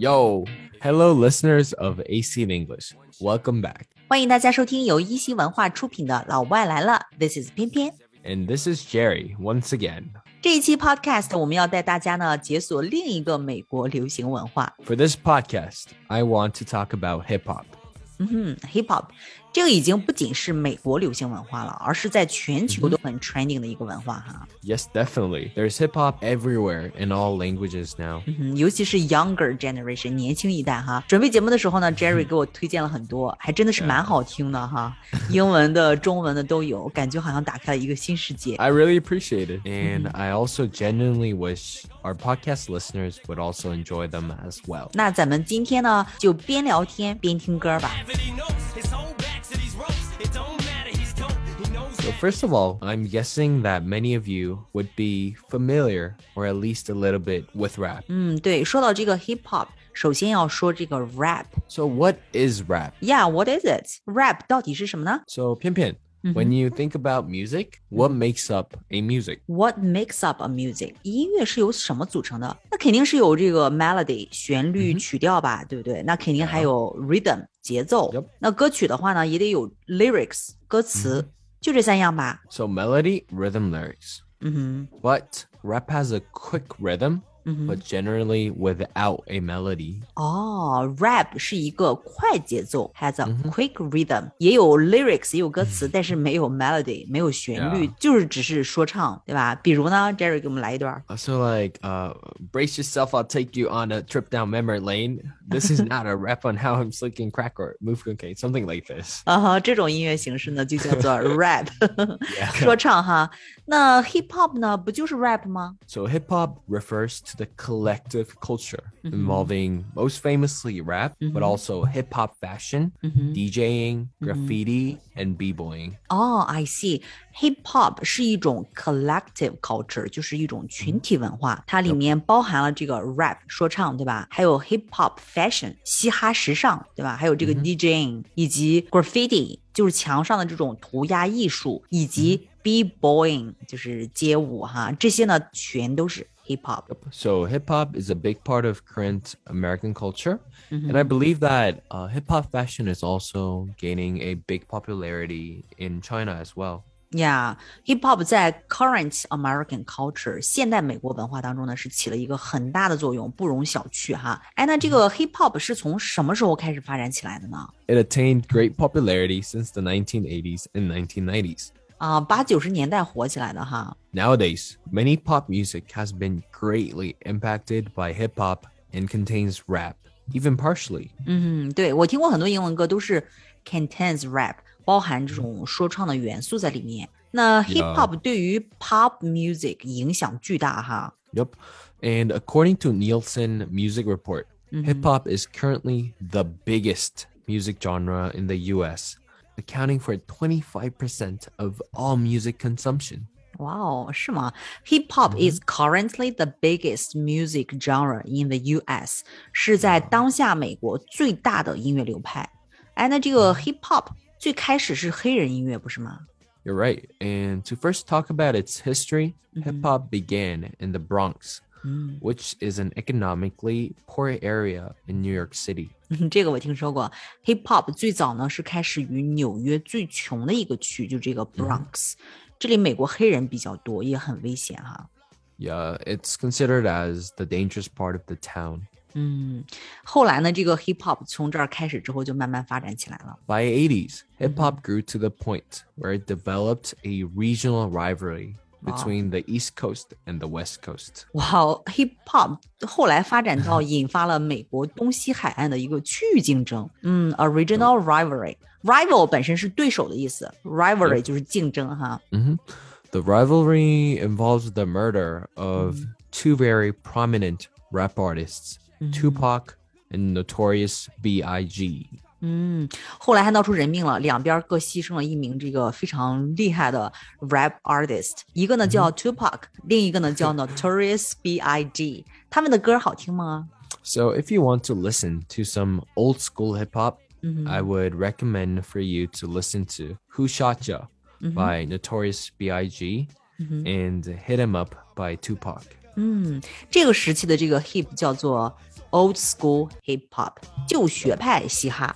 Yo, hello, listeners of AC in English. Welcome back. 欢迎大家收听由一席文化出品的《老外来了》，This is 翩翩，and this is Jerry once again. 这一期 podcast 我们要带大家呢解锁另一个美国流行文化。For this podcast, I want to talk about hip hop. Mm-hmm, 嗯哼，hip hop 这个已经不仅是美国流行文化了，而是在全球都很 trending 的一个文化哈。 Yes, definitely. There's hip hop everywhere in all languages now. 嗯哼，尤其是 younger generation 年轻一代哈。准备节目的时候呢，Jerry 给我推荐了很多，还真的是蛮好听的哈，英文的、中文的都有，感觉好像打开了一个新世界。 I really appreciate it. And I also genuinely wish our podcast listeners would also enjoy them as well. 那咱们今天呢，就边聊天边听歌吧。 So, first of all, I'm guessing that many of you would be familiar or at least a little bit with rap. 嗯，对，说到这个 hip hop，首先要说这个 rap。 So, what is rap? Yeah, what is it? Rap 到底是什么呢 So, Pian Pian, when you think about music, what makes up a music? ？What makes up a music？音乐是由什么组成的？那肯定是有这个 melody 旋律、曲调吧，对不对？那肯定还有 rhythm 节奏。 Yep 那歌曲的话呢，也得有 lyrics 歌词， 就这三样吧。 So, melody, rhythm, lyrics. 嗯 But rap has a quick rhythm, but generally without a melody. 哼，哦，rap 是一个快节奏，has a quick rhythm，、也有 lyrics 也有歌词，但是没有 melody，没有旋律 Yeah 就是只是说唱，对吧？比如呢，Jerry 给我们来一段。 Uh, So, like, uh, brace yourself, I'll take you on a trip down memory lane. This is not a rap on how I'm slicking crack or move cocaine, something like this. 啊哈，这种音乐形式呢就叫做 rap，说唱哈。 那 hip hop 呢，不就是 rap 吗？ So, hip hop refers to the collective culture involving most famously rap, but also hip hop fashion, DJing, graffiti, and b boying. 哦、i see。hip hop 是一种 collective culture，就是一种群体文化，它里面包含了这个 rap 说唱，对吧？还有 hip hop fashion 嘻哈时尚，对吧？还有这个 DJing 以及 graffiti 就是墙上的这种涂鸦艺术，以及 b boying 就是街舞哈，这些呢全都是 hip hop。 So, hip hop is a big part of current American culture. And I believe that uh, hip hop fashion is also gaining a big popularity in China as well. Yeah, hip hop 在 current American culture 现代美国文化当中呢，是起了一个很大的作用，不容小觑哈。哎，那这个 hip hop 是从什么时候开始发展起来的呢？ It attained great popularity since the 1980s and 1990s. 啊，八九十年代火起来的哈。 Nowadays, many pop music has been greatly impacted by hip hop and contains rap, even partially. 嗯，对我听过很多英文歌都是 contains rap，包含这种说唱的元素在里面。那 hip hop 对于 pop music 影响巨大哈。 Yep. And according to Nielsen Music Report, hip hop is currently the biggest music genre in the US, accounting for 25% of all music consumption. 哇哦，是吗？Hip hop is currently the biggest music genre in the U.S.，是在当下美国最大的音乐流派。哎，那这个 hip hop 最开始是黑人音乐，不是吗？ You're right. And to first talk about its history, hip hop began in the Bronx, which is an economically poor area in New York City. 嗯这个我听说过。Hip hop 最早呢是开始于纽约最穷的一个区，就这个 Bronx。这里美国黑人比较多，也很危险哈。 Yeah, it's considered as the dangerous part of the town. 嗯，后来呢，这个 hip hop 从这儿开始之后就慢慢发展起来了。 By 80s, hip hop grew to the point where it developed a regional rivalry between the East Coast and the West Coast. 哇哦，hip hop 后来发展到引发了美国东西海岸的一个区域竞争。嗯，a regional rivalry。rival 本身是对手的意思，rivalry 就是竞争哈。 The rivalry involves the murder of two very prominent rap artists, Tupac and Notorious B.I.G. 嗯，后来还闹出人命了，两边各牺牲了一名这个非常厉害的 rap artist，一个呢叫 Tupac，、另一个呢叫 Notorious B.I.G。他们的歌好听吗？ So, if you want to listen to some old school hip hop, I would recommend for you to listen to Who Shot Ya by Notorious B.I.G. and Hit 'Em Up by Tupac. 嗯，这个时期的这个 hip 叫做 old school hip hop，旧学派嘻哈。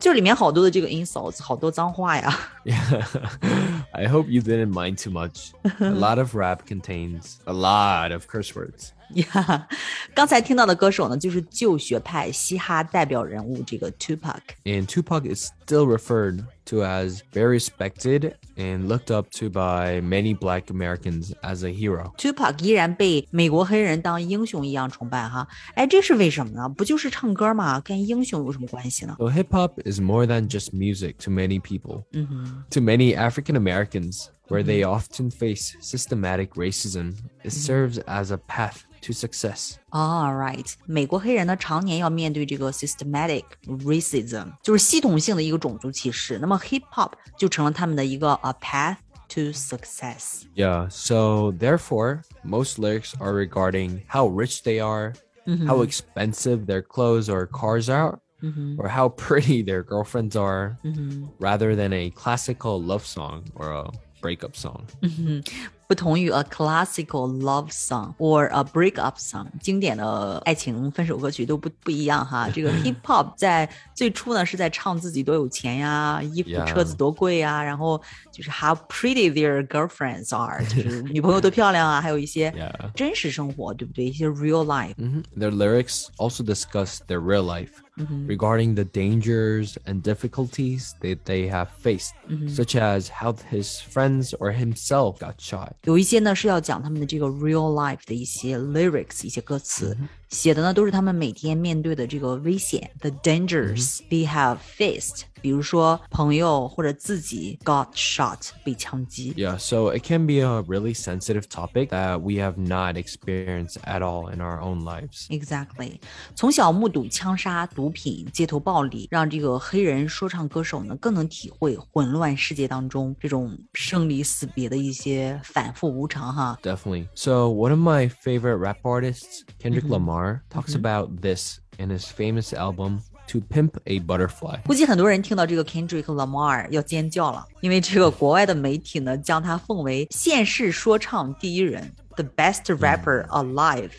就是里面好多的这个 insults，好多脏话呀。 Yeah. I hope you didn't mind too much. A lot of rap contains a lot of curse words. 呀，刚才听到的歌手呢，就是旧学派嘻哈代表人物这个 Tupac。 And Tupac is still referred to as very respected and looked up to by many black Americans as a hero. Tupac 依然被美国黑人当英雄一样崇拜哈，哎，这是为什么呢？不就是唱歌吗？跟英雄有什么关系呢？ So hip hop is more than just music to many people. To many African Americans, where they often face systematic racism, it serves as a path to success. All right，美国黑人呢常年要面对这个 systematic racism，就是系统性的一个种族歧视。那么 hip hop 就成了他们的一个 a path to success。 Yeah, so therefore, most lyrics are regarding how rich they are, how expensive their clothes or cars are, Mm-hmm. or how pretty their girlfriends are, mm-hmm. rather than a classical love song or a breakup song. Mm-hmm. 不同于 a classical love song or a breakup song，经典的爱情分手歌曲都不不一样哈。这个 hip hop 在最初呢是在唱自己多有钱呀，衣服 Yeah. 车子多贵呀，然后就是 how pretty their girlfriends are，就是女朋友多漂亮啊，还有一些 Yeah. 真实生活，对不对？一些 real life。 Mhm. Their lyrics also discuss their real life regarding the dangers and difficulties that they have faced, such as how his friends or himself got shot. 有一些呢是要讲他们的这个 real life 的一些 lyrics，一些歌词，写的呢都是他们每天面对的这个危险，the dangers they have faced。比如说朋友或者自己 got shot 被枪击。 Yeah, so it can be a really sensitive topic that we have not experienced at all in our own lives. Exactly，从小目睹枪杀、毒品、街头暴力，让这个黑人说唱歌手呢更能体会混乱世界当中这种生离死别的一些反复无常哈。 Definitely. So, one of my favorite rap artists, Kendrick Lamar, talks about this in his famous album, To Pimp a Butterfly. 估计很多人听到这个 Kendrick Lamar 要尖叫了，因为这个国外的媒体呢将他奉为现世说唱第一人，the best rapper alive。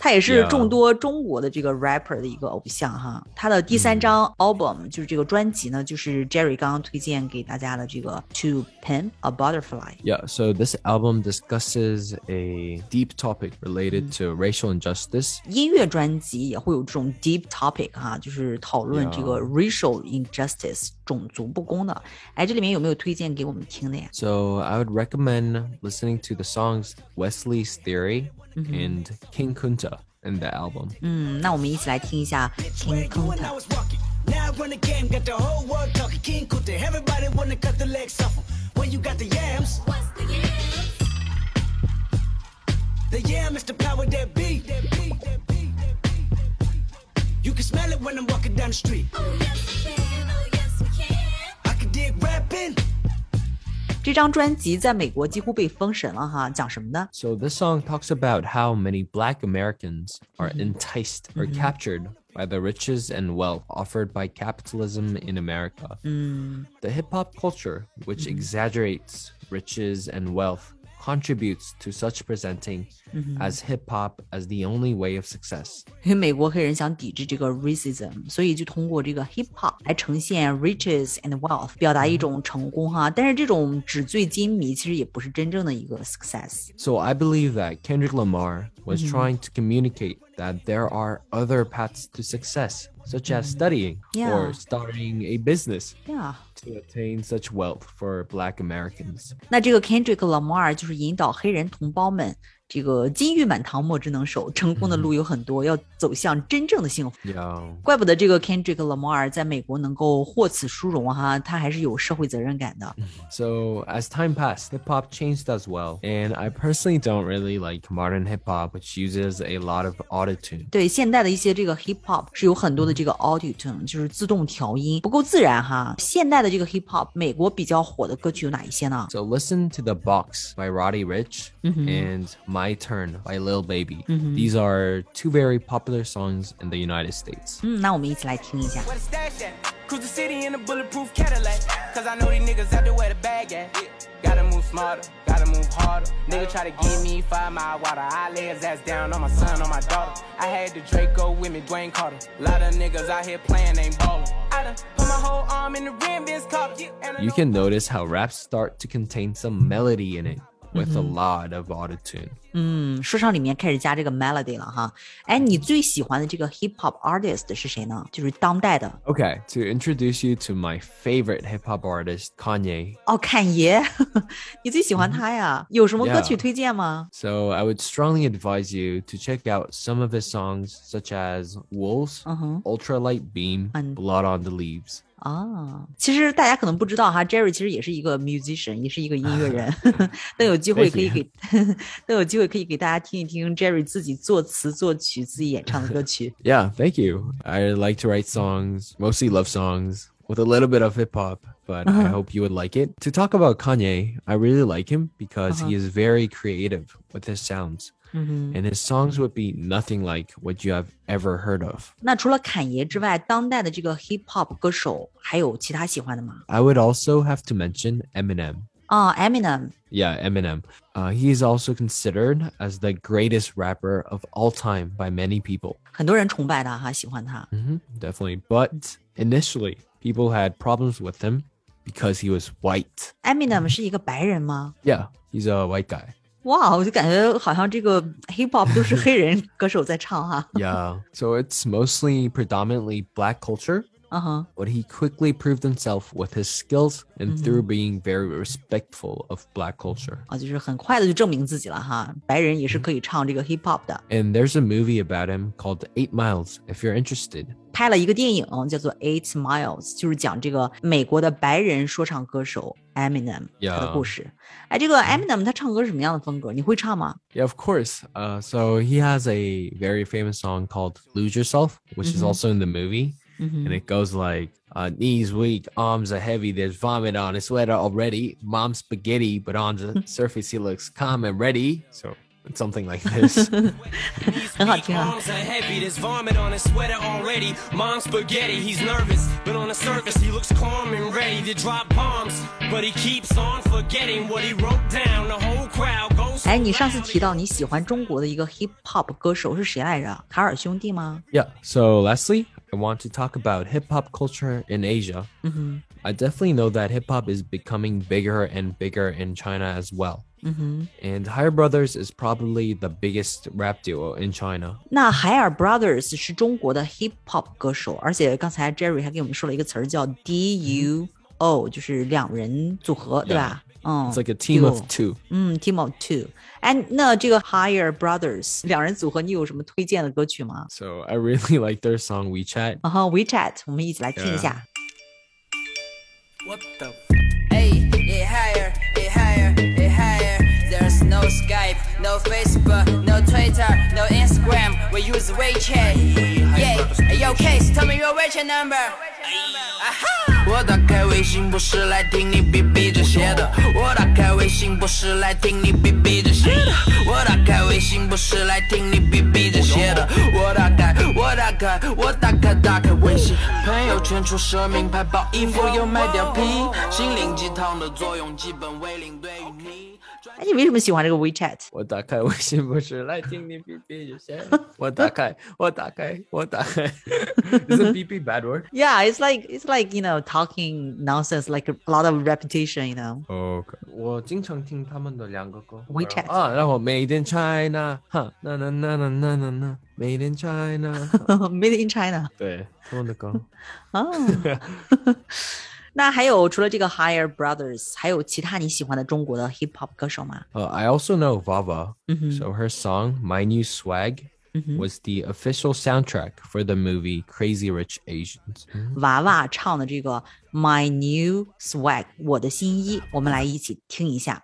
他也是众多中国的这个 rapper 的一个偶像哈。他的第三张 album、嗯、就是这个专辑呢，就是 Jerry 刚刚推荐给大家的这个 To Pimp a Butterfly。Yeah, so this album discusses a deep topic related to racial injustice。音乐专辑也会有这种 deep topic 哈，就是讨论这个 racial injustice 种族不公的。哎，这里面有没有推荐给我们听的呀？So I would recommend listening to the songs Wesley's Theory and King Kunta in the album. 嗯，那我们一起来听一下 King When I Kunta。 was walking, now I run the game, got the whole world talking. King Kunta, everybody wanna cut the legs off him. When you got the yams, What's the yams? the yam is the power that be. That be, that be, that be, that be. You can smell it when I'm walking down the street. Oh yes we can, oh yes we can. I can dig rapping. 这张专辑在美国几乎被封神了哈，讲什么呢？ So, this song talks about how many black Americans are enticed or captured by the riches and wealth offered by capitalism in America. The hip hop culture, which exaggerates riches and wealth, contributes to such presenting as hip hop as the only way of success. 因为美国黑人想抵制这个 racism，所以就通过这个 hip hop 来呈现 riches and wealth，表达一种成功哈。但是这种纸醉金迷其实也不是真正的一个 success。 So I believe that Kendrick Lamar was trying to communicate that there are other paths to success, such as studying Yeah. or starting a business Yeah. to attain such wealth for black Americans. 那这个 Kendrick Lamar 就是引导黑人同胞们 这个金玉满堂，莫之能守，成功的路有很多，要走向真正的幸福。怪不得这个 Kendrick Lamar 在美国能够获此殊荣哈，他还是有社会责任感的。So as time passed, hip hop changed as well. And I personally don't really like modern hip hop, which uses a lot of autotune. 对现代的一些这个 hip hop 是有很多的这个 auto tune，就是自动调音，不够自然哈。现代的这个 hip hop，美国比较火的歌曲有哪一些呢？So listen to The Box by Roddy Rich and My Turn by Lil Baby. These are two very popular songs in the United States. 嗯，那我们一起来听一下。 Where the stash at? Cruise the city in a bulletproof Cadillac. Cause I know these niggas out there where the bag at. Gotta move smarter, gotta move harder. Nigga try to give me five mile water. I lay his ass down on my son, on my daughter. I had the Draco with me, Dwayne Carter. Lot of niggas out here playing, ain't ballin'. I done put my whole arm in the rim, Vince Carter. And I You know- can notice how raps start to contain some melody in it with a lot of autotune. 嗯，说唱里面开始加这个 melody 了哈。哎，你最喜欢的这个 hip hop artist 是谁呢？就是当代的 Okay, to introduce you to my favorite hip hop artist, Kanye. 哦，侃爷，你最喜欢他呀？有什么歌曲 Yeah 推荐吗？ So I would strongly advise you to check out some of his songs, such as Wolves, Ultralight Beam, And- Blood on the Leaves. 啊，其实大家可能不知道哈，Jerry 其实也是一个 musician，也是一个音乐人。等有机会可以 Thank 给，等有机会可以给大家听一听 Jerry 自己作词作曲、自己演唱的歌曲。 Yeah, thank you. I like to write songs, mostly love songs, with a little bit of hip hop, but I hope you would like it. To talk about Kanye, I really like him because he is very creative with his sounds. And his songs would be nothing like what you have ever heard of. 那除了侃爷之外，当代的这个 hip hop 歌手还有其他喜欢的吗？ I would also have to mention Eminem. 啊，Eminem， Yeah, Eminem. Uh, he is also considered as the greatest rapper of all time by many people. 很多人崇拜他哈，喜欢他。 hmm definitely. But initially, people had problems with him because he was white. Eminem 是一个白人吗？ Yeah, he's a white guy. 哇，我就感觉好像这个 hip hop 都是黑人歌手在唱哈。 Yeah. So it's mostly predominantly black culture. 嗯哼， But he quickly proved himself with his skills and through being very respectful of black culture. 啊，就是很快的就证明自己了哈。白人也是可以唱这个 hip hop 的。 And there's a movie about him called Eight Miles, if you're interested. 拍了一个电影叫做《Eight Miles》，就是讲这个美国的白人说唱歌手 Eminem 他的 Yeah 故事。哎，这个 Eminem 他唱歌是什么样的风格？你会唱吗？ Yeah, of course. Uh, so he has a very famous song called Lose Yourself, which is also in the movie. Mm-hmm. And it goes like uh, knees weak, arms are heavy. There's vomit on his sweater already. Mom spaghetti, but on the surface he looks calm and ready. So something like this. oh, God. Heavy, there's vomit on his sweater already. Mom spaghetti, he's nervous, but on the surface he looks calm and ready to drop bombs. But he keeps on forgetting what he wrote down. The whole crowd 哎，你上次提到你喜欢中国的一个 hip hop 歌手是谁来着？海尔兄弟吗？Yeah. So Leslie, I want to talk about hip hop culture in Asia. I definitely know that hip hop is becoming bigger and bigger in China as well. And Higher Brothers is probably the biggest rap duo in China. 那海尔 Brothers 是中国的 hip hop 歌手，而且刚才 Jerry 还给我们说了一个词儿叫 DUO，就是两人组合，对吧？ 嗯 It's like a team of duo two. 嗯，Team of Two。哎，那这个 Higher Brothers 两人组合，你有什么推荐的歌曲吗？ So I really like their song WeChat. 然后 WeChat，我们一起来听一下。 What the f- Hey, it higher, it higher, it higher. There's no Skype, no Facebook, no Twitter, no Instagram. We use WeChat. Yeah, yo, case, tell me your WeChat number. 我打开微信不是来听你逼逼这些的，我打开微信不是来听你逼逼这些的，我打开微信不是来听你逼逼这些的，我打开，我打开，我打开，打开微信，朋友圈出奢名牌包，衣服又买貂皮，心灵鸡汤的作用基本为零，对于你。哎，你为什么喜欢这个 WeChat？我打开微信不是来听你哔哔这些。我打开，我打开，我打开。Isn't BB a bad word? Yeah, it's like it's like you know talking nonsense, like a lot of repetition, you know. Okay. 我经常听他们的两个歌 WeChat 啊，然后 Made in China，哈，那那那那那那那 Made in China， Made in China 对，他们的歌。哦。 那还有除了这个 Higher Brothers，还有其他你喜欢的中国的 hip hop 歌手吗？ Uh, I also know Vava. Mm-hmm. So her song "My New Swag" was the official soundtrack for the movie Crazy Rich Asians. 娃娃唱的这个 My New Swag，我的新衣，我们来一起听一下。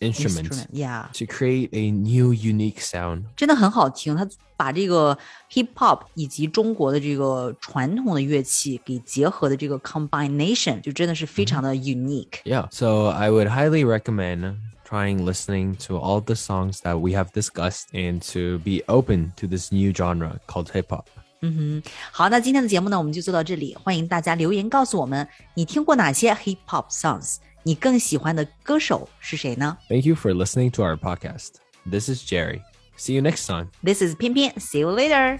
instruments yeah， to create a new unique sound. 真的很好听。他把这个 hip hop 以及中国的这个传统的乐器给结合的这个 combination，就真的是非常的 unique。 Yeah. So I would highly recommend trying listening to all the songs that we have discussed and to be open to this new genre called hip hop. 好，那今天的节目呢，我们就做到这里。欢迎大家留言告诉我们，你听过哪些 hip hop songs？ 你更喜欢的歌手是谁呢？Thank you for listening to our podcast. This is Jerry. See you next time. This is 翩翩 See you later.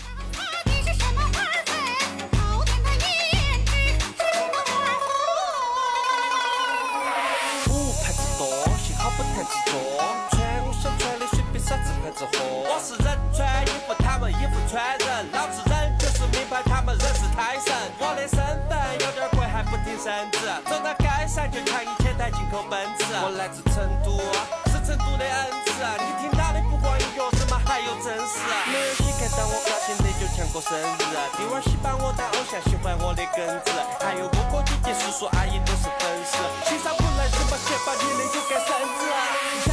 Thank you. 现进口奔驰。我来自成都，是成都的恩赐。你听他的不光有钥匙嘛，还有真实。没有谁看到我高兴的就像过生日。弟娃喜欢我当偶像，喜欢我的耿直。还有哥哥姐姐、叔叔阿姨都是粉丝。欣赏不来怎么写，把你累就该生日。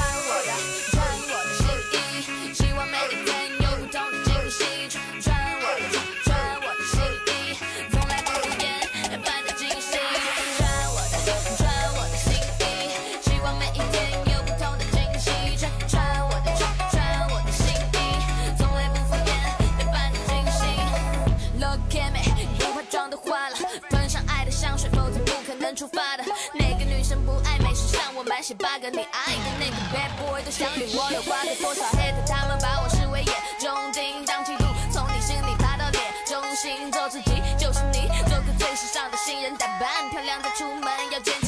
个你爱的那个 bad boy 都想与我有瓜葛，多少 hater 他们把我视为眼中钉，当嫉妒从你心里爬到脸中心，做自己就是你，做个最时尚的新人，打扮漂亮再出门，要坚强。